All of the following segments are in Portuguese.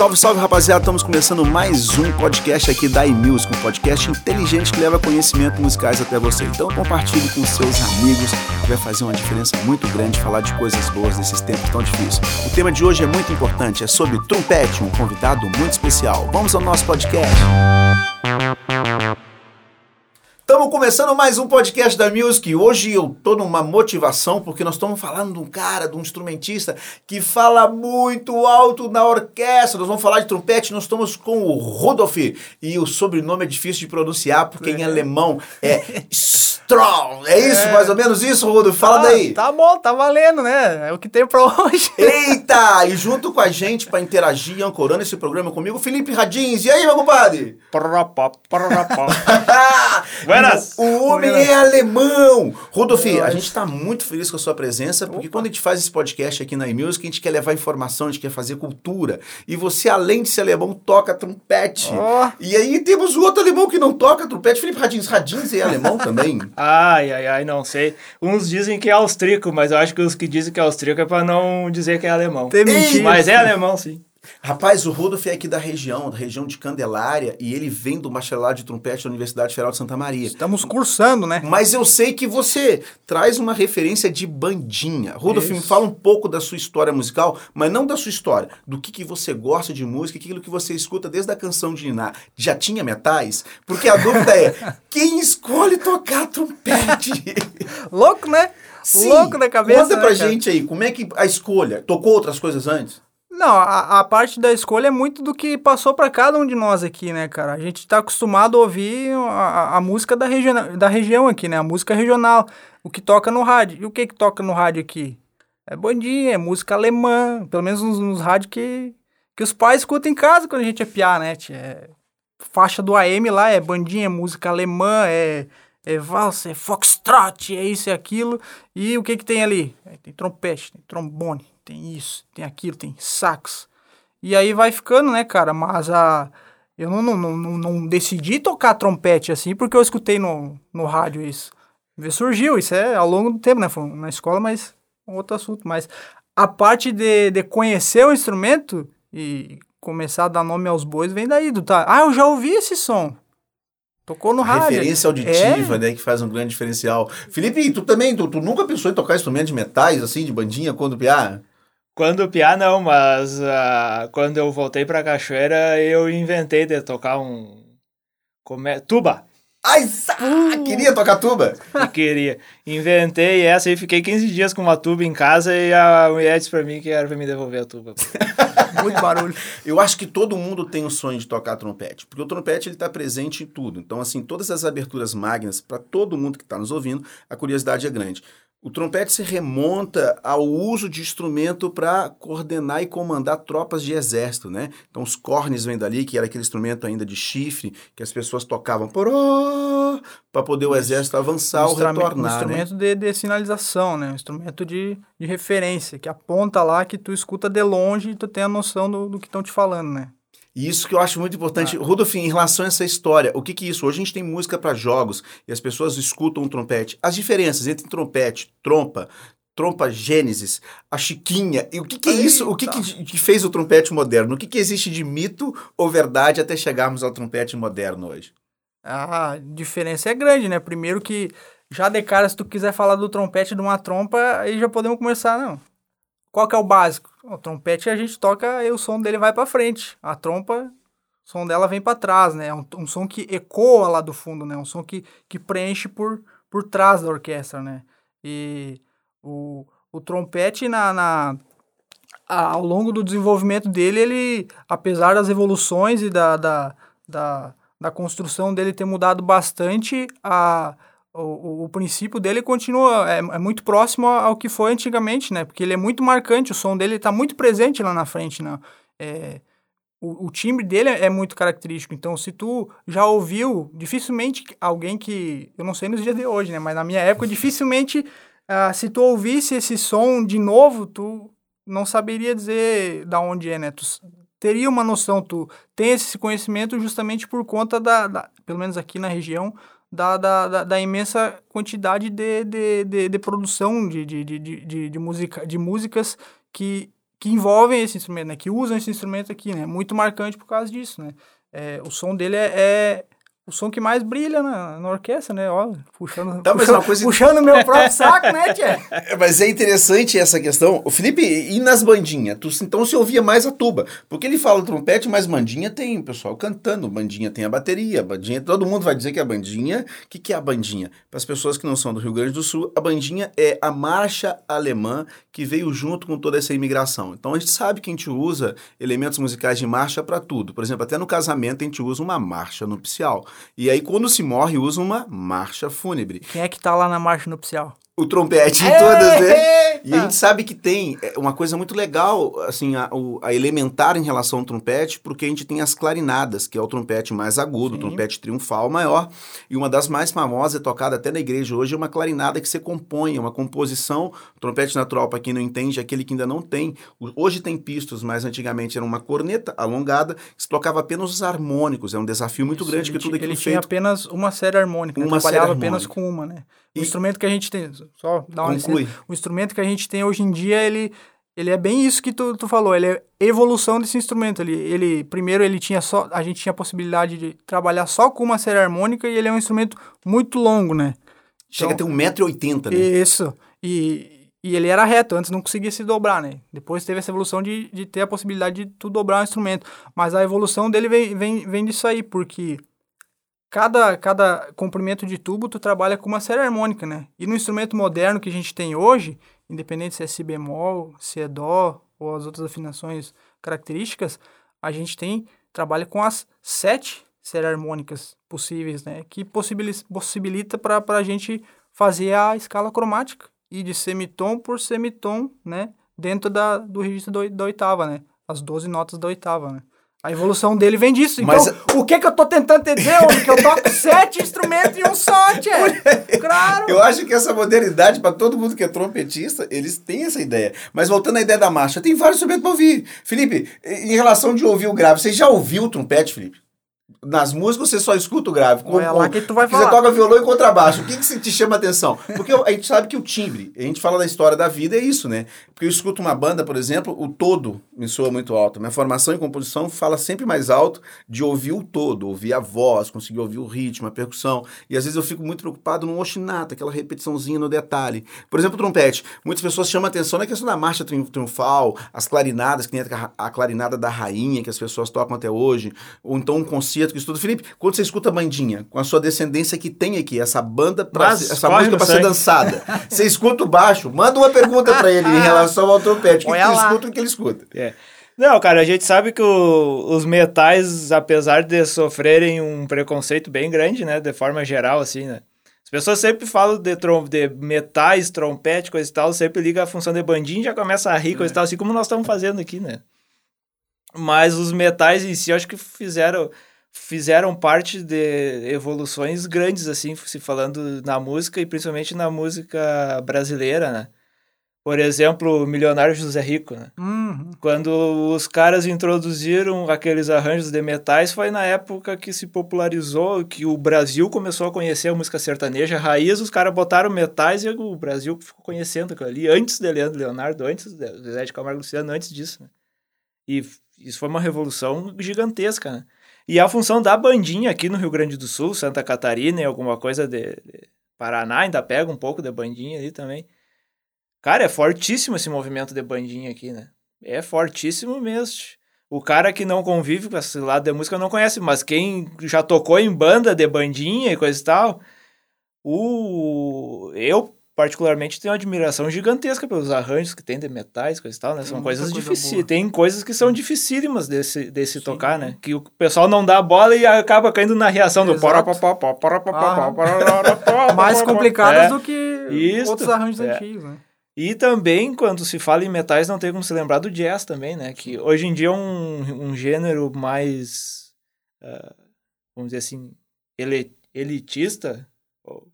Salve, salve rapaziada, estamos começando mais um podcast aqui da iMusic, um podcast inteligente que leva conhecimento musicais até você. Então compartilhe com seus amigos, vai fazer uma diferença muito grande falar de coisas boas nesses tempos tão difíceis. O tema de hoje é muito importante, é sobre trompete, um convidado muito especial. Vamos ao nosso podcast. Estamos começando mais um podcast da Music. Hoje eu tô numa motivação porque nós estamos falando de um cara, de um instrumentista que fala muito alto na orquestra. Nós vamos falar de trompete, nós estamos com o Rudolf e o sobrenome é difícil de pronunciar porque em alemão é Strong. É isso, É. mais ou menos isso, Rudolf? Fala Ah, daí. Tá bom, tá valendo, né? É o que tem pra hoje. Eita! E junto com a gente para interagir, ancorando esse programa comigo, Felipe Radins. E aí, meu compadre? O homem é alemão! Rodolfo, a gente está muito feliz com a sua presença, porque quando a gente faz esse podcast aqui na iMusic, a gente quer levar informação, a gente quer fazer cultura. E você, além de ser alemão, toca trompete. Ó. E aí temos o outro alemão que não toca trompete, Felipe Radins. Radins é alemão também? Ai, ai, ai, não sei. Uns dizem que é austríaco, mas eu acho que os que dizem que é austríaco é pra não dizer que é alemão. Tem mentira. Mas é alemão, sim. Rapaz, o Rodolfo é aqui da região, da região de Candelária, e ele vem do bacharelado de trompete da Universidade Federal de Santa Maria. Estamos cursando, né? Mas eu sei que você traz uma referência de bandinha. Rodolfo, me fala um pouco da sua história musical, mas não da sua história, do que, que você gosta de música, aquilo que você escuta desde a canção de Niná. Já tinha metais? Porque a dúvida é, quem escolhe tocar trompete? Louco, né? Sim. Louco da cabeça. Conta né, pra cara? gente aí, como é que a escolha? Tocou outras coisas antes? Não, a, a parte da escolha é muito do que passou pra cada um de nós aqui, né, cara? A gente tá acostumado a ouvir a, a- música da, região da região aqui, né? A música regional, o que toca no rádio. E o que que toca no rádio aqui? É bandinha, é música alemã, pelo menos nos, nos rádios que, que os pais escutam em casa quando a gente é piá, né? tia? É, faixa do AM lá é bandinha, é música alemã, é, é valsa, é foxtrot, é isso e aquilo. E o que que tem ali? É, Tem trompete, tem trombone, tem isso, tem aquilo, tem sax. E aí vai ficando, né, cara? Mas a... Eu não, não, não, não- decidi tocar trompete assim porque eu escutei no, no rádio isso. Surgiu, isso é ao longo do tempo, né? Foi na escola, mas um outro assunto. Mas a parte de, de conhecer o instrumento e começar a dar nome aos bois vem daí, do tá. Ah, eu já ouvi esse som. Tocou no A rádio. referência auditiva, É. né, que faz um grande diferencial. Felipe, tu também, tu, tu nunca pensou em tocar instrumento de metais, assim, de bandinha, quando piá? Quando piá, não, mas ah, quando eu voltei pra Cachoeira, eu inventei de tocar um. Como é? Tuba! Ai, sa- queria tocar tuba? Eu queria. Inventei essa e fiquei 15 dias com uma tuba em casa e a mulher disse pra mim que era pra me devolver a tuba. Muito barulho. Eu acho que todo mundo tem o sonho de tocar trompete, porque o trompete ele está presente em tudo. Então, assim, todas as aberturas magnas, para todo mundo que está nos ouvindo, a curiosidade é grande. O trompete se remonta ao uso de instrumento para coordenar e comandar tropas de exército, né? Então, os cornes vêm dali, que era aquele instrumento ainda de chifre, que as pessoas tocavam para poder o exército avançar ou Instrumento- retornar, um né? instrumento de, de sinalização, né? Um instrumento de, de referência, que aponta lá que tu escuta de longe e tu tem a noção do, do que estão te falando, né? E isso que eu acho muito importante. Ah. Rudolf, em relação a essa história, o que que é isso? Hoje a gente tem música para jogos e as pessoas escutam um trompete. As diferenças entre trompete, trompa, trompa gênesis, a chiquinha, e o que que é isso? O que que, que fez o trompete moderno? O que que existe de mito ou verdade até chegarmos ao trompete moderno hoje? A diferença é grande, né? Primeiro que, já de cara, se tu quiser falar do trompete de uma trompa, aí já podemos começar, não. Qual que é o básico? O trompete a gente toca e o som dele vai pra frente. A trompa, o som dela vem pra trás, né? É um, um som que ecoa lá do fundo, né? Um som que, que preenche por, por trás da orquestra, né? E o, o trompete, na, na- a- ao longo do desenvolvimento dele, ele, apesar das evoluções e da, da, da, da construção dele ter mudado bastante, a, o, o, o princípio dele continua, é, é muito próximo ao que foi antigamente, né? Porque ele é muito marcante, o som dele está muito presente lá na frente, né? É, o, o timbre dele é muito característico. Então, se tu já ouviu, dificilmente alguém que. Eu não sei nos dias de hoje, né? Mas na minha época, dificilmente, ah, se tu ouvisse esse som de novo, tu não saberia dizer da onde é, né? Tu teria uma noção, tu tem esse conhecimento justamente por conta da, da- pelo menos aqui na região, da, da, da, da imensa quantidade de, de, de, de produção de, de, de, de, de, música, de músicas que, que envolvem esse instrumento, né? Que usam esse instrumento aqui, né? Muito marcante por causa disso, né? É, o som dele é, é o som que mais brilha na, na orquestra, né? Ó, puxando, Tá, mas puxando, coisa- puxando meu próprio saco, né, Tchê? É, Mas é interessante essa questão. O Felipe, e nas bandinhas? Tu, então você ouvia mais a tuba. Porque ele fala trompete, mas bandinha tem o pessoal cantando. Bandinha tem a bateria. Bandinha, todo mundo vai dizer que é a bandinha. O que, que é a bandinha? Para as pessoas que não são do Rio Grande do Sul, a bandinha é a marcha alemã que veio junto com toda essa imigração. Então a gente sabe que a gente usa elementos musicais de marcha para tudo. Por exemplo, até no casamento a gente usa uma marcha nupcial. E aí, quando se morre, usa uma marcha fúnebre. Quem é que tá lá na marcha nupcial? O trompete em todas, né? E a gente sabe que tem é, uma coisa muito legal, assim, a, a elementar em relação ao trompete, porque a gente tem as clarinadas, que é o trompete mais agudo, o trompete triunfal maior. E uma das mais famosas, é tocada até na igreja hoje, é uma clarinada que você compõe, é uma composição. Trompete natural, para quem não entende, é aquele que ainda não tem. Hoje tem pistos, mas antigamente era uma corneta alongada, que se tocava apenas os harmônicos. É um desafio muito Isso, grande, ele que tudo aquilo Ele tinha feito. apenas uma série harmônica, né? Uma trabalhava série apenas harmônica. com uma, né? O E- instrumento que a gente tem, só dar uma Conclui. licença, o instrumento que a gente tem hoje em dia, ele, ele é bem isso que tu, tu falou, ele é evolução desse instrumento. Ele, ele, primeiro, ele tinha só, a gente tinha a possibilidade de trabalhar só com uma série harmônica e ele é um instrumento muito longo, né? Chega a ter 1,80m, né? Isso. E, e ele era reto, antes não conseguia se dobrar, né? Depois teve essa evolução de, de ter a possibilidade de tu dobrar o instrumento. Mas a evolução dele vem, vem, vem disso aí, porque cada, cada comprimento de tubo tu trabalha com uma série harmônica, né? E no instrumento moderno que a gente tem hoje, independente se é si bemol, se é dó ou as outras afinações características, a gente tem trabalha com as sete séries harmônicas possíveis, né? Que possibili- possibilita para a gente fazer a escala cromática e de semitom por semitom, né? Dentro da, do registro do, da oitava, né? As 12 notas da oitava, né? A evolução dele vem disso. Então, Mas- o que que eu tô tentando te dizer, homem? Que eu toco sete instrumentos em um só, tchê. Claro. Eu acho que essa modernidade, para todo mundo que é trompetista, eles têm essa ideia. Mas voltando à ideia da marcha, tem vários instrumentos para ouvir. Felipe, em relação de ouvir o grave, você já ouviu o trompete, Felipe? Nas músicas você só escuta o grave. Olha lá que tu vai Você falar. toca violão e contrabaixo. O que, que se- te chama atenção? Porque a gente sabe que o timbre, a gente fala da história da vida, é isso, né? Porque eu escuto uma banda, por exemplo, o todo me soa muito alto. Minha formação em composição fala sempre mais alto de ouvir o todo, ouvir a voz, conseguir ouvir o ritmo, a percussão. E às vezes eu fico muito preocupado no ostinato, aquela repetiçãozinha no detalhe. Por exemplo, o trompete. Muitas pessoas chamam atenção na questão da marcha triun- triunfal, as clarinadas, que nem a a clarinada da rainha que as pessoas tocam até hoje, ou então um concerto que estuda. Felipe, quando você escuta a bandinha, com a sua descendência que tem aqui, essa banda, pra, Mas essa música para ser dançada, você escuta o baixo, manda uma pergunta para ele em relação ao trompete. O que, que lá. escuta o que ele escuta? É. Não, cara, a gente sabe que o- os metais, apesar de sofrerem um preconceito bem grande, né, de forma geral, assim, né? As pessoas sempre falam de, trom de metais, trompete, coisa e tal, sempre liga a função de bandinha e já começa a rir, coisa e tal, assim como nós estamos fazendo aqui, né? Mas os metais em si, eu acho que fizeram, fizeram parte de evoluções grandes, assim, se falando na música e principalmente na música brasileira, né? Por exemplo, o milionário José Rico, né? Uhum. Quando os caras introduziram aqueles arranjos de metais, foi na época que se popularizou, que o Brasil começou a conhecer a música sertaneja raiz, os caras botaram metais e o Brasil ficou conhecendo aquilo ali, antes de Leandro Leonardo, antes de Zé de Camargo Luciano, antes disso, né? E isso foi uma revolução gigantesca, né? E a função da bandinha aqui no Rio Grande do Sul, Santa Catarina e alguma coisa de, de Paraná, ainda pega um pouco de bandinha ali também. Cara, é fortíssimo esse movimento de bandinha aqui, né? É fortíssimo mesmo. O cara que não convive com esse lado da música não conhece, mas quem já tocou em banda de bandinha e coisa e tal, o... eu particularmente tenho uma admiração gigantesca pelos arranjos que tem de metais, coisa e tal, né? São coisas coisa difíceis. Tem coisas que são dificílimas desse, desse Sim. tocar, né? Que o pessoal não dá a bola e acaba caindo na reação do Ah. Mais complicadas É. do que outros arranjos é. antigos, né? E também, quando se fala em metais, não tem como se lembrar do jazz também, né? Que hoje em dia é um, um gênero mais, ah, vamos dizer assim, ele, elitista. ou-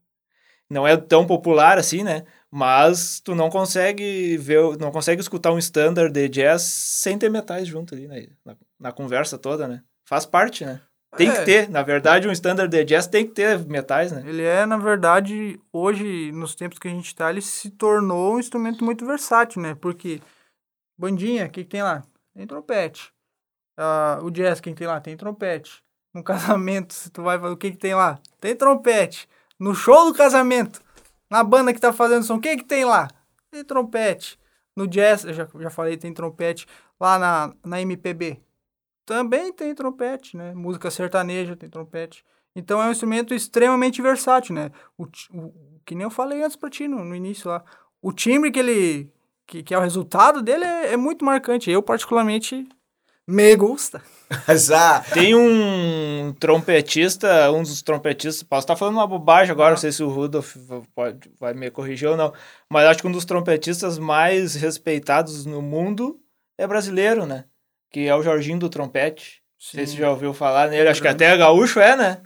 Não é tão popular assim, né? Mas tu não consegue ver, não consegue escutar um standard de jazz sem ter metais junto ali, né? Na, na conversa toda, né? Faz parte, né? Tem É. que ter. Na verdade, um standard de jazz tem que ter metais, né? Ele é, na verdade, hoje, nos tempos que a gente está, ele se tornou um instrumento muito versátil, né? Porque Bandinha, o que, que tem lá? Tem trompete. Ah, o jazz, quem tem lá? Tem trompete. No casamento, se tu vai o que, que tem lá? Tem trompete. No show do casamento, na banda que tá fazendo som, o que, que tem lá? Tem trompete. No jazz, eu já, já falei, tem trompete. Lá na, na MPB, também tem trompete, né? Música sertaneja tem trompete. Então é um instrumento extremamente versátil, né? O, o que nem eu falei antes pra ti no, no início lá. O timbre que ele. que, que é o resultado dele é, é muito marcante. Eu, particularmente, me gusta. Já. Tem um trompetista, um dos trompetistas, posso estar falando uma bobagem agora, não sei se o Rudolf pode, vai me corrigir ou não, mas acho que um dos trompetistas mais respeitados no mundo é brasileiro, né? Que é o Jorginho do trompete. Sim. Não sei se você já ouviu falar nele, acho que até gaúcho é, né?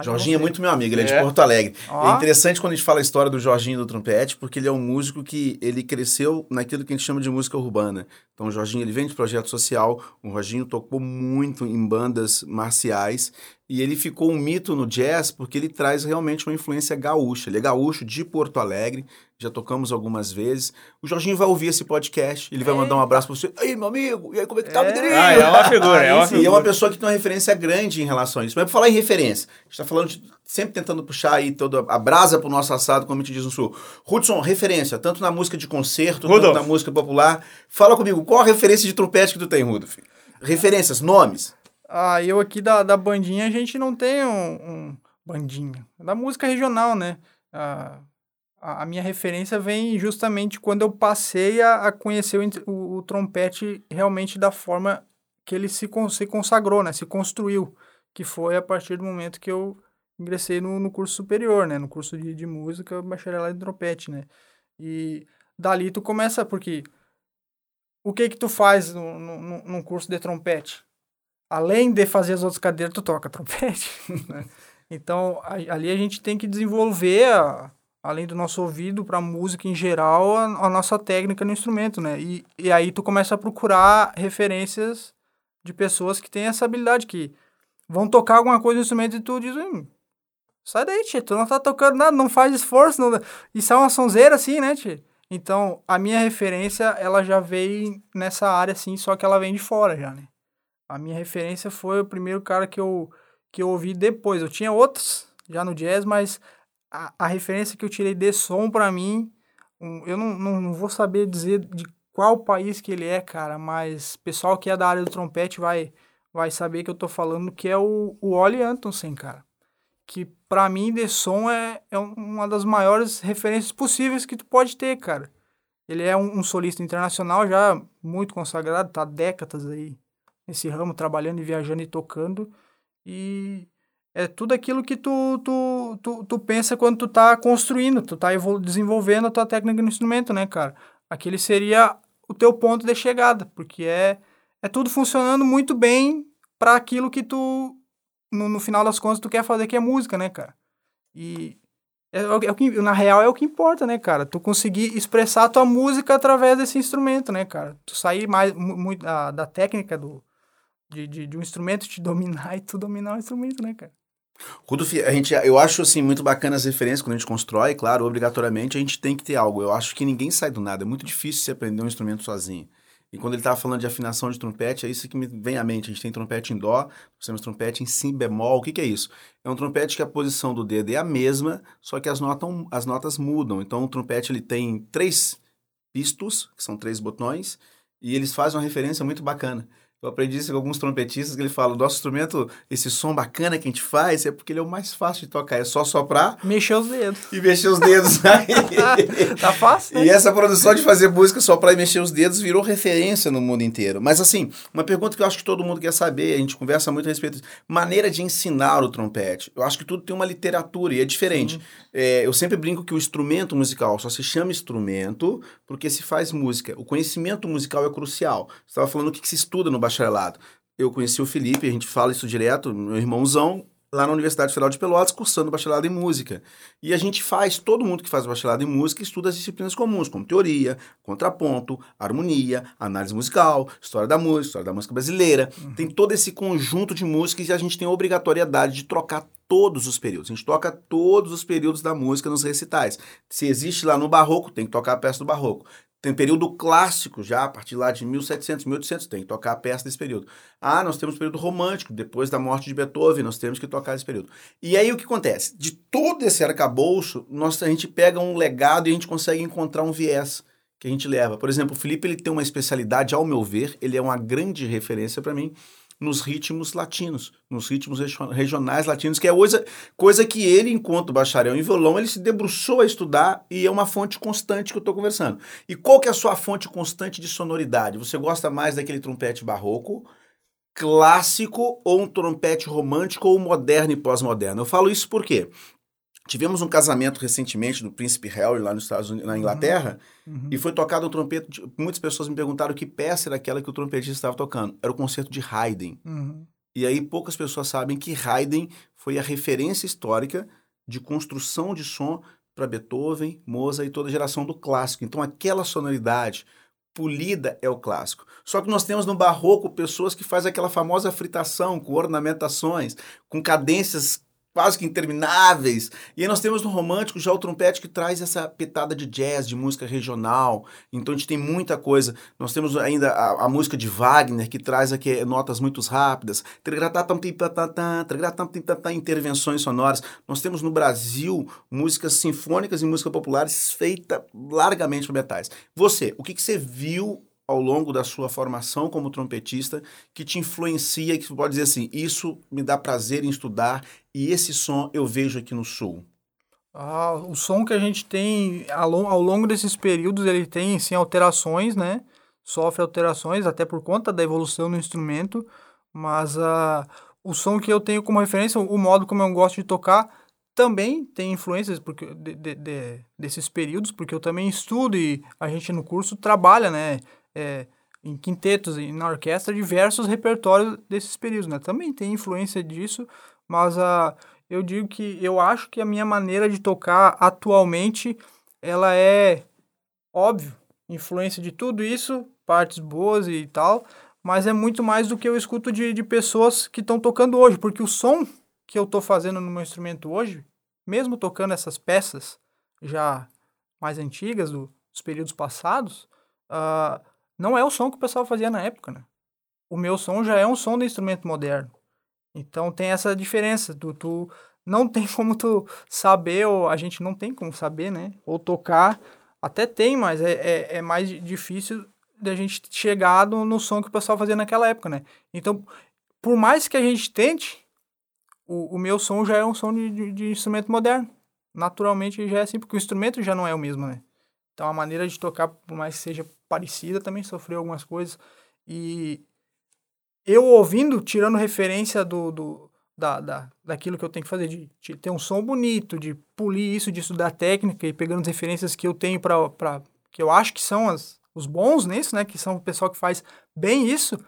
Jorginho é muito meu amigo, ele é, é de Porto Alegre. É interessante quando a gente fala a história do Jorginho do trompete, porque ele é um músico que ele cresceu naquilo que a gente chama de música urbana. Então o Jorginho ele vem de projeto social, o Jorginho tocou muito em bandas marciais e ele ficou um mito no jazz porque ele traz realmente uma influência gaúcha. Ele é gaúcho de Porto Alegre, já tocamos algumas vezes. O Jorginho vai ouvir esse podcast, ele vai é. mandar um abraço para você. Aí, meu amigo, e aí, como é que tá, é. Ah, é uma figura, é uma figura. E é uma pessoa que tem uma referência grande em relação a isso. Mas para falar em referência, a gente está falando de, sempre tentando puxar aí toda a brasa pro nosso assado, como a gente diz no sul. Hudson, referência, tanto na música de concerto, Rudolf. tanto na música popular. Fala comigo, qual a referência de trompete que tu tem, Rudolf? Referências, nomes. Ah, eu aqui da, da bandinha, a gente não tem um, um bandinha. Da música regional, né? Ah, a, a, minha referência vem justamente quando eu passei a, a conhecer o, o, o, trompete realmente da forma que ele se, se consagrou, né? Se construiu. Que foi a partir do momento que eu ingressei no, no curso superior, né? No curso de, de música, bacharelado em trompete, né? E dali tu começa, porque o que que tu faz num curso de trompete? Além de fazer as outras cadeiras, tu toca trompete. Né? Então, a, ali a gente tem que desenvolver, a, além do nosso ouvido, para música em geral, a, a, nossa técnica no instrumento, né? E, e aí tu começa a procurar referências de pessoas que têm essa habilidade, que vão tocar alguma coisa no instrumento e tu diz, hum, sai daí, tia, tu não tá tocando nada, não faz esforço, não... isso é uma sonzeira assim, né, tia? Então, a minha referência, ela já veio nessa área, assim, só que ela vem de fora já, né? A minha referência foi o primeiro cara que eu, que eu ouvi depois. Eu tinha outros já no jazz, mas a, a referência que eu tirei de som para mim, um, eu não, não, não, vou saber dizer de qual país que ele é, cara, mas pessoal que é da área do trompete vai, vai saber que eu tô falando, que é o, o Ollie Antonsen, cara. Que para mim de som é, é uma das maiores referências possíveis que tu pode ter, cara. Ele é um, um solista internacional já muito consagrado, tá décadas aí nesse ramo, trabalhando e viajando e tocando. E é tudo aquilo que tu, tu, tu, tu pensa quando tu tá construindo, tu tá desenvolvendo a tua técnica no instrumento, né, cara? Aquele seria o teu ponto de chegada, porque é, é tudo funcionando muito bem para aquilo que tu, no, no final das contas, tu quer fazer, que é música, né, cara? E é, é, o que, na real é o que importa, né, cara? Tu conseguir expressar a tua música através desse instrumento, né, cara? Tu sair mais muito da, da técnica do, de, de, de um instrumento te dominar e tu dominar o instrumento, né, cara? Rudolf, a gente, eu acho assim muito bacana as referências quando a gente constrói, claro, obrigatoriamente a gente tem que ter algo. Eu acho que ninguém sai do nada, é muito difícil se aprender um instrumento sozinho. E quando ele estava falando de afinação de trompete, é isso que me vem à mente. A gente tem trompete em dó, temos trompete em si bemol. O que, que é isso? É um trompete que a posição do dedo é a mesma, só que as, notam, as notas mudam. Então o trompete ele tem três pistos, que são três botões, e eles fazem uma referência muito bacana. Eu aprendi isso com alguns trompetistas que ele fala: o nosso instrumento, esse som bacana que a gente faz, é porque ele é o mais fácil de tocar. É só soprar. Mexer os dedos. E mexer os dedos. tá fácil. Né? E essa produção de fazer música soprar e mexer os dedos virou referência no mundo inteiro. Mas assim, uma pergunta que eu acho que todo mundo quer saber, a gente conversa muito a respeito disso: maneira de ensinar o trompete. Eu acho que tudo tem uma literatura e é diferente. É, eu sempre brinco que o instrumento musical só se chama instrumento porque se faz música. O conhecimento musical é crucial. Você estava falando o que, que se estuda no bacharelado. Eu conheci o Felipe, a gente fala isso direto, meu irmãozão, lá na Universidade Federal de Pelotas, cursando bacharelado em música. E a gente faz, todo mundo que faz bacharelado em música estuda as disciplinas comuns, como teoria, contraponto, harmonia, análise musical, história da música, história da música brasileira. Uhum. Tem todo esse conjunto de músicas e a gente tem a obrigatoriedade de trocar todos os períodos. A gente toca todos os períodos da música nos recitais. Se existe lá no barroco, tem que tocar a peça do barroco Tem período clássico já, a partir lá de 1700, 1800, tem que tocar a peça desse período. Ah, nós temos período romântico, depois da morte de Beethoven, nós temos que tocar esse período. E aí o que acontece? De todo esse arcabouço, nós, a gente pega um legado e a gente consegue encontrar um viés que a gente leva. Por exemplo, o Felipe ele tem uma especialidade, ao meu ver, ele é uma grande referência para mim, nos ritmos latinos, nos ritmos regionais latinos, que é coisa, coisa que ele, enquanto bacharel em violão, ele se debruçou a estudar e é uma fonte constante que eu estou conversando. E qual que é a sua fonte constante de sonoridade? Você gosta mais daquele trompete barroco, clássico, ou um trompete romântico, ou moderno e pós-moderno? Eu falo isso porque Tivemos um casamento recentemente do príncipe Harry lá nos Estados Unidos, na Inglaterra, uhum. e foi tocado um trompete. Muitas pessoas me perguntaram que peça era aquela que o trompetista estava tocando. Era o concerto de Haydn. Uhum. E aí poucas pessoas sabem que Haydn foi a referência histórica de construção de som para Beethoven, Mozart e toda a geração do clássico. Então aquela sonoridade polida é o clássico. Só que nós temos no barroco pessoas que fazem aquela famosa fritação com ornamentações, com cadências quase que intermináveis. E aí nós temos no romântico já o trompete que traz essa petada de jazz, de música regional. Então a gente tem muita coisa. Nós temos ainda a, a música de Wagner que traz aqui notas muito rápidas, intervenções sonoras. Nós temos no Brasil músicas sinfônicas e música populares feita largamente por metais. Você, o que, que você viu ao longo da sua formação como trompetista que te influencia, que você pode dizer assim, isso me dá prazer em estudar e esse som eu vejo aqui no Sul? Ah, o som que a gente tem ao, ao longo desses períodos, ele tem sim alterações, né? Sofre alterações até por conta da evolução do instrumento, mas uh, o som que eu tenho como referência, o modo como eu gosto de tocar, também tem influências porque, de, de, de, desses períodos, porque eu também estudo e a gente no curso trabalha, né? É, em quintetos e na orquestra diversos repertórios desses períodos, né? Também tem influência disso, mas a, eu digo que eu acho que a minha maneira de tocar atualmente ela é óbvio, influência de tudo isso, partes boas e tal, mas é muito mais do que eu escuto de, de pessoas que estão tocando hoje, porque o som que eu estou fazendo no meu instrumento hoje, mesmo tocando essas peças já mais antigas do, dos períodos passados, uh, não é o som que o pessoal fazia na época, né? O meu som já é um som de instrumento moderno. Então tem essa diferença. Tu, tu não tem como tu saber, ou a gente não tem como saber, né? Ou tocar. Até tem, mas é, é, é mais difícil da gente chegar no, no, som que o pessoal fazia naquela época, né? Então, por mais que a gente tente, o, o meu som já é um som de, de, de instrumento moderno. Naturalmente já é assim, porque o instrumento já não é o mesmo, né? Então a maneira de tocar, por mais que seja parecida, também sofreu algumas coisas. E eu ouvindo, tirando referência do, do da, da, daquilo que eu tenho que fazer, de, de, ter um som bonito, de polir isso, de estudar técnica e pegando as referências que eu tenho para que eu acho que são as, os bons nisso, né? Que são o pessoal que faz bem isso,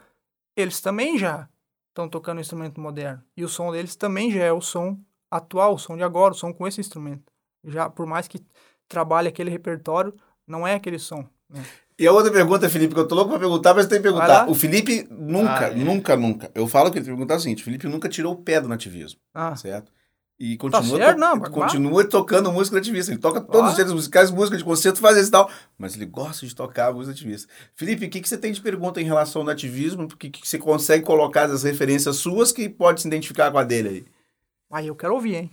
eles também já estão tocando um instrumento moderno. E o som deles também já é o som atual, o som de agora, o som com esse instrumento. Já, por mais que trabalhe aquele repertório, não é aquele som. Né? E a outra pergunta, Felipe, que eu tô louco pra perguntar, mas tem que perguntar. O Felipe nunca, ah, é. nunca, nunca. Eu falo que ele tem que perguntar o seguinte: o Felipe nunca tirou o pé do nativismo. Ah. Certo? E tá continua, tá certo, não, continua tocando música nativista. Ele toca todos ah. os gêneros musicais, música de concerto, faz isso e tal. Mas ele gosta de tocar música nativista. Felipe, o que, que você tem de pergunta em relação ao nativismo? O que, que você consegue colocar das referências suas que pode se identificar com a dele aí? Aí eu quero ouvir, hein?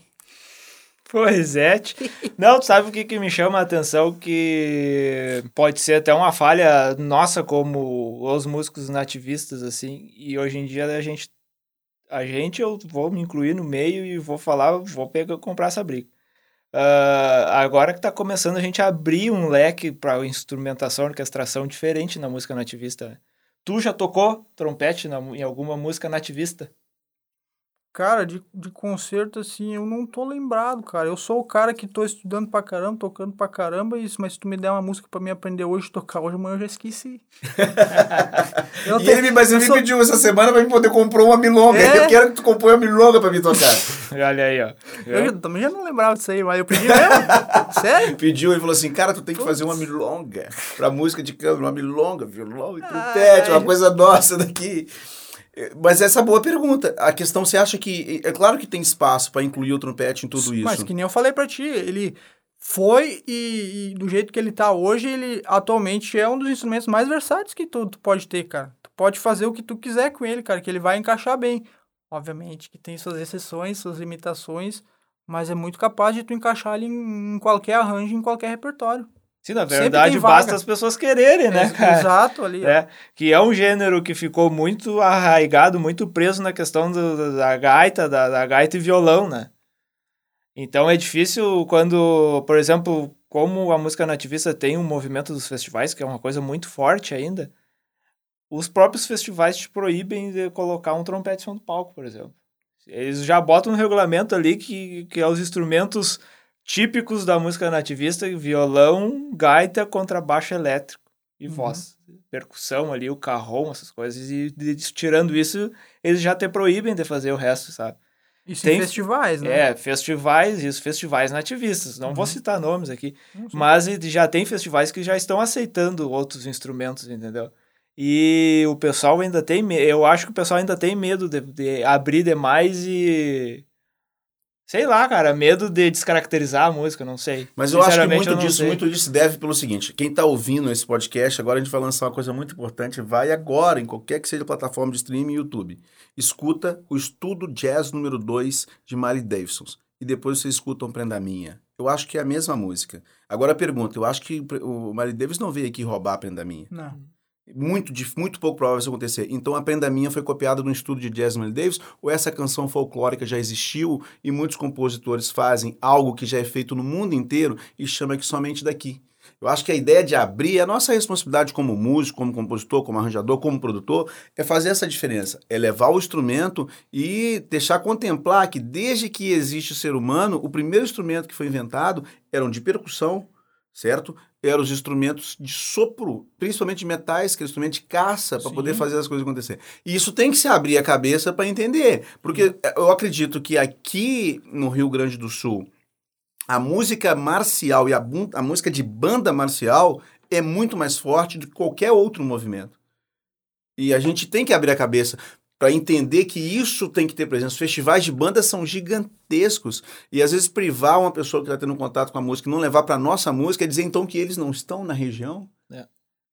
Pois é. Não, sabe o que, que me chama a atenção? Que pode ser até uma falha nossa como os músicos nativistas, assim. E hoje em dia a gente, a gente eu vou me incluir no meio e vou falar, vou pegar, comprar essa briga. Uh, agora que está começando a gente a abrir um leque para instrumentação, orquestração diferente na música nativista. Tu já tocou trompete na, em alguma música nativista? Cara, de, de concerto, assim, eu não tô lembrado, cara. Eu sou o cara que tô estudando pra caramba, tocando pra caramba, isso, mas se tu me der uma música pra mim aprender hoje, tocar hoje, amanhã eu já esqueci. eu e ele, mas ele me sou... pediu essa semana pra mim poder comprar uma milonga. É? Eu quero que tu compre uma milonga pra mim tocar. Olha aí, ó. Eu já, também já não lembrava disso aí, mas eu pedi mesmo. Sério? Pediu, ele falou assim, cara, tu tem que fazer uma milonga pra música de câmera, uma milonga, violão e trompete, uma coisa nossa daqui. Mas essa é boa pergunta. A questão, você acha que. É claro que tem espaço para incluir o trompete em tudo isso. Mas que nem eu falei para ti, ele foi e, e do jeito que ele tá hoje, ele atualmente é um dos instrumentos mais versáteis que tu, tu pode ter, cara. Tu pode fazer o que tu quiser com ele, cara, que ele vai encaixar bem. Obviamente que tem suas exceções, suas limitações, mas é muito capaz de tu encaixar ele em, em qualquer arranjo, em qualquer repertório. Sim, na verdade, basta as pessoas quererem, né, Ex- cara? Exato ali. É, que é um gênero que ficou muito arraigado, muito preso na questão do- da gaita, da, da gaita e violão, né? Então é difícil quando, por exemplo, como a música nativista tem um movimento dos festivais, que é uma coisa muito forte ainda, os próprios festivais te proíbem de colocar um trompete em cima do palco, por exemplo. Eles já botam no regulamento ali que, que é os instrumentos típicos da música nativista, violão, gaita, contrabaixo elétrico e Uhum. voz. Percussão ali, o carrom, essas coisas. E de- de- tirando isso, eles já te proíbem de fazer o resto, sabe? Isso Tem- em festivais, né? É, festivais, isso, festivais nativistas. Não vou Uhum. citar nomes aqui, mas já tem festivais que já estão aceitando outros instrumentos, entendeu? E o pessoal ainda tem medo, eu acho que o pessoal ainda tem medo de, de abrir demais e. Sei lá, cara, medo de descaracterizar a música, não sei. Mas eu acho que muito disso, sei. muito disso deve pelo seguinte: quem está ouvindo esse podcast, agora a gente vai lançar uma coisa muito importante. Vai agora, em qualquer que seja a plataforma de streaming YouTube. Escuta o estudo jazz número 2 de Miley Davidson. E depois você escuta um Prenda Minha. Eu acho que é a mesma música. Agora a pergunta: eu acho que o Miley Davis não veio aqui roubar a Prenda Minha. Não. Muito, muito pouco provável isso acontecer. Então a Prenda Minha foi copiada no estudo de Jazz Miley Davis ou essa canção folclórica já existiu e muitos compositores fazem algo que já é feito no mundo inteiro e chama que somente daqui. Eu acho que a ideia de abrir, a nossa responsabilidade como músico, como compositor, como arranjador, como produtor, é fazer essa diferença. É levar o instrumento e deixar contemplar que desde que existe o ser humano, o primeiro instrumento que foi inventado eram de percussão, certo? Eram os instrumentos de sopro, principalmente de metais, que é instrumento de caça, para Sim. poder fazer as coisas acontecer. E isso tem que se abrir a cabeça para entender. Porque eu acredito que aqui no Rio Grande do Sul, a música marcial e a, a música de banda marcial é muito mais forte do que qualquer outro movimento. E a gente tem que abrir a cabeça para entender que isso tem que ter presença. Os festivais de banda são gigantescos. E às vezes privar uma pessoa que está tendo contato com a música e não levar para nossa música é dizer então que eles não estão na região. É.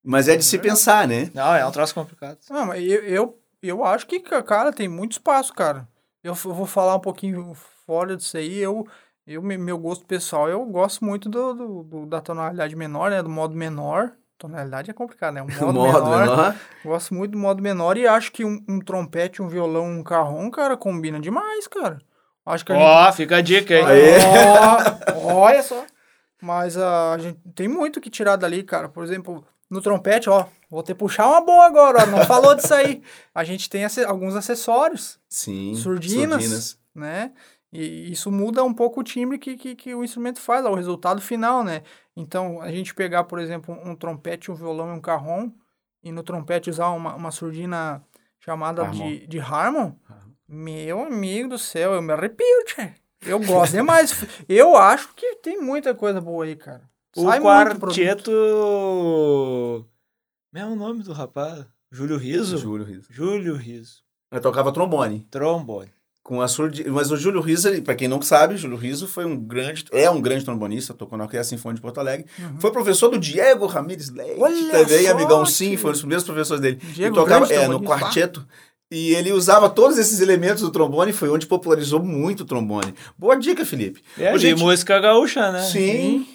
Mas é de se pensar, né? Não, é um troço complicado. Não, mas eu, eu, eu acho que, ca- cara, tem muito espaço, cara. Eu f- vou falar um pouquinho fora disso aí. Eu, eu me- meu gosto pessoal, eu gosto muito do, do- do- da tonalidade menor, né? Do modo menor. Tonalidade é complicado, né? O modo, menor. menor. Gosto muito do modo menor e acho que um, um trompete, um violão, um carrom, cara, combina demais, cara. Acho que a gente Ó, fica a dica aí. Aê. Ó, olha só. Mas a gente tem muito que tirar dali, cara. Por exemplo, no trompete, ó, vou ter que puxar uma boa agora, ó. Não falou disso aí. A gente tem ace- alguns acessórios, Sim. surdinas, né? E isso muda um pouco o timbre que, que, que o instrumento faz, ó, o resultado final, né? Então, a gente pegar, por exemplo, um trompete, um violão e um carrom, e no trompete usar uma, uma surdina chamada Harmon. de, de Harmon, meu amigo do céu, eu me arrepio, tchê. Eu gosto demais. Eu acho que tem muita coisa boa aí, cara. O Sai muito produto. quarteto. Como é o nome do rapaz? Júlio Riso? Júlio Riso. Júlio Riso. Eu tocava trombone. Trombone. Com a surdi... Mas o Júlio Riso, ele, pra quem não sabe, Júlio Riso foi um grande, é um grande trombonista, tocou na Orquestra Sinfônica de Porto Alegre. Uhum. Foi professor do Diego Ramírez Leite Olha também, só, amigão sim, tio. foi um dos primeiros professores dele. Diego, ele tocava é, no quarteto. E ele usava todos esses elementos do trombone, foi onde popularizou muito o trombone. Boa dica, Felipe. É, Ô, de gente, música gaúcha, né? Sim.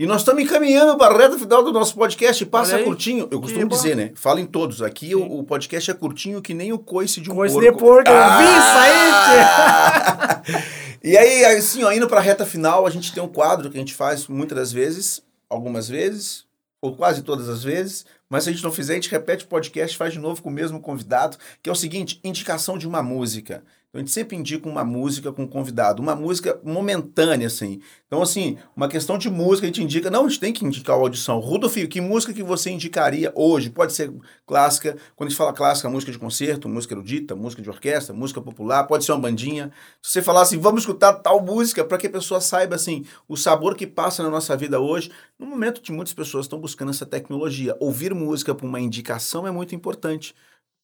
E nós estamos encaminhando para a reta final do nosso podcast. Passa aí. curtinho. Eu costumo dizer, né? Falem todos. Aqui o, o podcast é curtinho que nem o coice de um Coice porco. de porco, eu vi isso aí, Ah! E aí, assim, ó, indo para a reta final, a gente tem um quadro que a gente faz muitas das vezes, algumas vezes, ou quase todas as vezes, mas se a gente não fizer, a gente repete o podcast, faz de novo com o mesmo convidado, que é o seguinte, indicação de uma música. Então, a gente sempre indica uma música com o convidado, uma música momentânea, assim. Então, assim, uma questão de música, a gente indica, não, a gente tem que indicar a audição. Rudolf, que música que você indicaria hoje? Pode ser clássica, quando a gente fala clássica, música de concerto, música erudita, música de orquestra, música popular, pode ser uma bandinha. Se você falar assim, vamos escutar tal música, para que a pessoa saiba, assim, o sabor que passa na nossa vida hoje, no momento que muitas pessoas estão buscando essa tecnologia. Ouvir música por uma indicação é muito importante.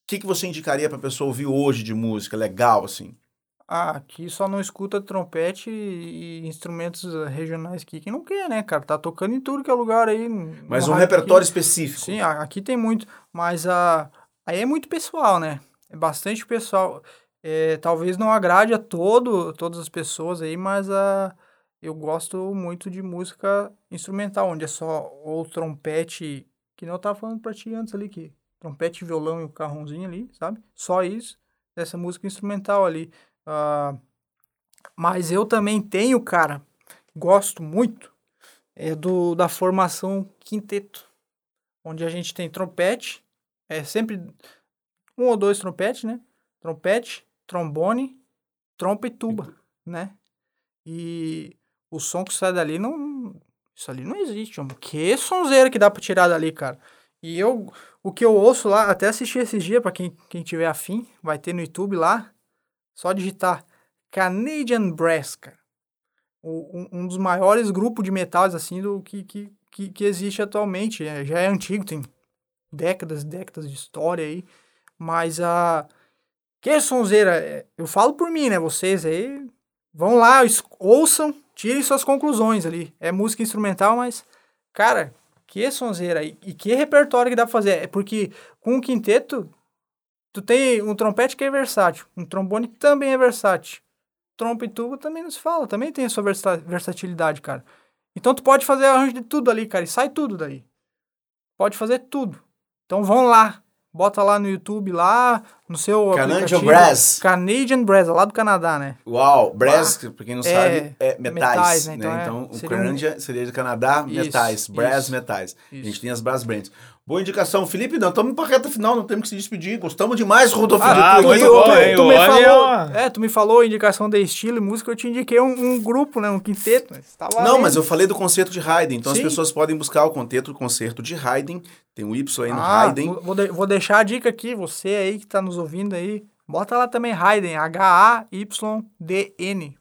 O que, que você indicaria para a pessoa ouvir hoje de música legal, assim? Ah, aqui só não escuta trompete e instrumentos eh, regionais aqui. Quem não quer, né, cara? Tá tocando em tudo que é lugar aí. Mas um repertório aqui. específico. Sim, aqui tem muito. Mas a, aí é muito pessoal, né? É bastante pessoal. É, talvez não agrade a todo, todas as pessoas aí, mas a, eu gosto muito de música instrumental, onde é só ou trompete, que não eu tava falando pra ti antes ali, que trompete, violão e o carrãozinho ali, sabe? Só isso, dessa música instrumental ali. Ah, mas eu também tenho, cara, gosto muito, é do da formação quinteto, onde a gente tem trompete, é sempre um ou dois trompetes, né? Trompete, trombone, trompa e tuba, né? E o som que sai dali não. Isso ali não existe, homem. Que sonzeira que dá pra tirar dali, cara. E eu, o que eu ouço lá, até assisti esses dias, pra quem, quem tiver afim, vai ter no YouTube lá. Só digitar Canadian cara. O- um, um dos maiores grupos de metais, assim, do que, que, que, que existe atualmente. É, já é antigo, tem décadas e décadas de história aí. Mas a. Que sonzeira. é, Eu falo por mim, né? Vocês aí vão lá, ouçam, tirem suas conclusões ali. É música instrumental, mas, cara, que sonzeira. E, e que repertório que dá pra fazer. É porque com um quinteto, tu tem um trompete que é versátil, um trombone que também é versátil. Trompa e tuba também não se fala, também tem a sua versa- versatilidade, cara. Então tu pode fazer arranjo de tudo ali, cara, e sai tudo daí. Pode fazer tudo. Então vão lá, bota lá no YouTube, lá no seu Canadian. Brass. Canadian Brass, lá do Canadá, né? Uau, brass, pra quem não É, sabe, é metais, metais, né? né? Então, Então, é- o seria um- Canadian seria de Canadá, Isso, metais, brass, isso, metais. A gente isso. tem as brass brands. Boa indicação, Felipe, não, estamos para reta final, não temos que se despedir. Gostamos demais, Rodolfo, Ah, de tu hein? tu o me falou, é tu me falou indicação de estilo e música, eu te indiquei um, um grupo, né? Um quinteto. Mas tá Não, mas eu falei do concerto de Haydn, então Sim. as pessoas podem buscar o concerto, concerto de Haydn, tem um Y aí no Ah, Haydn. vou, de- vou deixar a dica aqui, você aí que tá nos ouvindo aí, bota lá também Haydn, H-A-Y-D-N.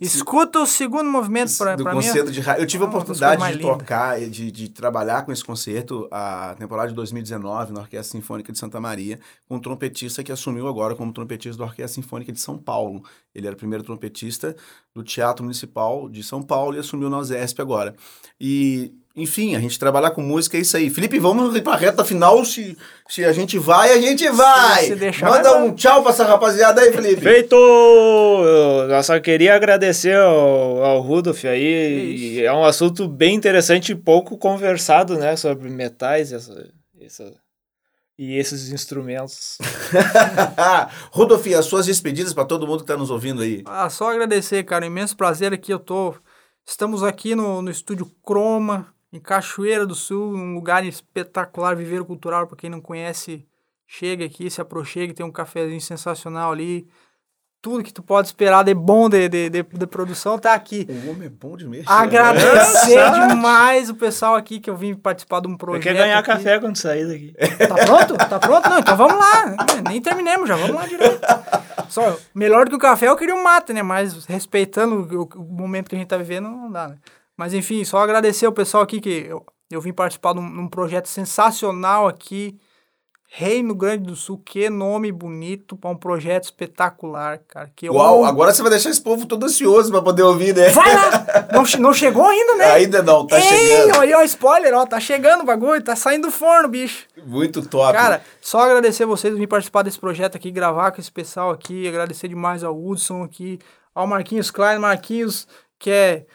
Escuta o segundo movimento pra mim. concerto de. Eu tive a Ah, oportunidade de tocar, e de, de trabalhar com esse concerto a temporada de 2019 na Orquestra Sinfônica de Santa Maria, com um trompetista que assumiu agora como trompetista da Orquestra Sinfônica de São Paulo. Ele era o primeiro trompetista do Teatro Municipal de São Paulo e assumiu na OSESP agora. E, enfim, a gente trabalhar com música é isso aí. Felipe, vamos ir pra reta final. Se, se a gente vai, a gente vai! se deixar, Manda vai, um tchau pra essa rapaziada aí, Felipe. Feito! Eu só queria agradecer ao, ao Rudolf aí. E É um assunto bem interessante e pouco conversado, né? Sobre metais essa, essa, e esses instrumentos. Rodolfo, as suas despedidas pra todo mundo que tá nos ouvindo aí. Ah, só agradecer, cara. Imenso prazer aqui. Eu tô. Estamos aqui no, no estúdio Croma, em Cachoeira do Sul, um lugar espetacular, viveiro cultural. Pra quem não conhece, chega aqui, se aproxime, tem um cafezinho sensacional ali. Tudo que tu pode esperar de bom de, de, de, de produção tá aqui. O homem é bom de mexer. Agradecer demais o pessoal aqui que eu vim participar de um Eu projeto. quer ganhar aqui. café quando sair daqui. Tá pronto? Tá pronto? Não, então vamos lá. Nem terminemos já, vamos lá direto. Só, melhor do que o café eu queria um mate, né? Mas respeitando o, o momento que a gente tá vivendo, não dá, né? Mas enfim, só agradecer o pessoal aqui que eu, eu vim participar de um, num projeto sensacional aqui. Reino Grande do Sul, que nome bonito para um projeto espetacular, cara. Que Uau, agora você vai deixar esse povo todo ansioso pra poder ouvir, né? Vai lá! Não, não chegou ainda, né? Ainda não, tá Ei, chegando. Olha, ó, spoiler, ó, tá chegando o bagulho, tá saindo do forno, bicho. Muito top. Cara, só agradecer vocês vir participar desse projeto aqui, gravar com esse pessoal aqui, agradecer demais ao Hudson aqui, ao Marquinhos Klein, Marquinhos, que é.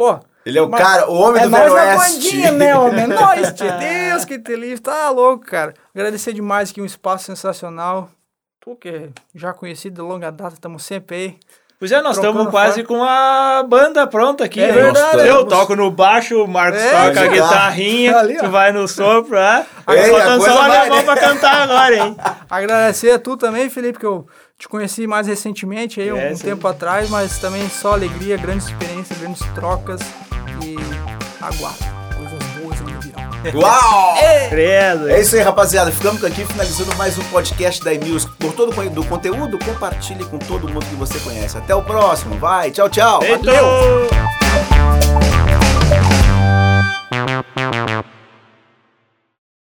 Pô. ele é o cara, o homem é do nós Velho Oeste. bandinha, né, homem? É nóis, tia. Deus que te livre. Tá louco, cara. Agradecer demais aqui, um espaço sensacional. Tu que é já conhecido de longa data, estamos sempre aí. Pois é, nós estamos quase com a banda pronta aqui. É né? verdade. Eu toco no baixo, o Marcos É, toca a guitarrinha, Ali, tu vai no sopro, é? Ei, a Faltando coisa só o vai, alemão né? pra cantar agora, hein? Agradecer a tu também, Felipe, que eu te conheci mais recentemente, aí, um, é, um tempo atrás, mas também só alegria, grandes experiências, grandes trocas e aguardo. Coisas boas ainda virão. Uau! É. Credo! É isso aí, rapaziada. Ficamos aqui finalizando mais um podcast da Emils. Por todo o conteúdo, compartilhe com todo mundo que você conhece. Até o próximo. Vai, tchau, tchau. Valeu!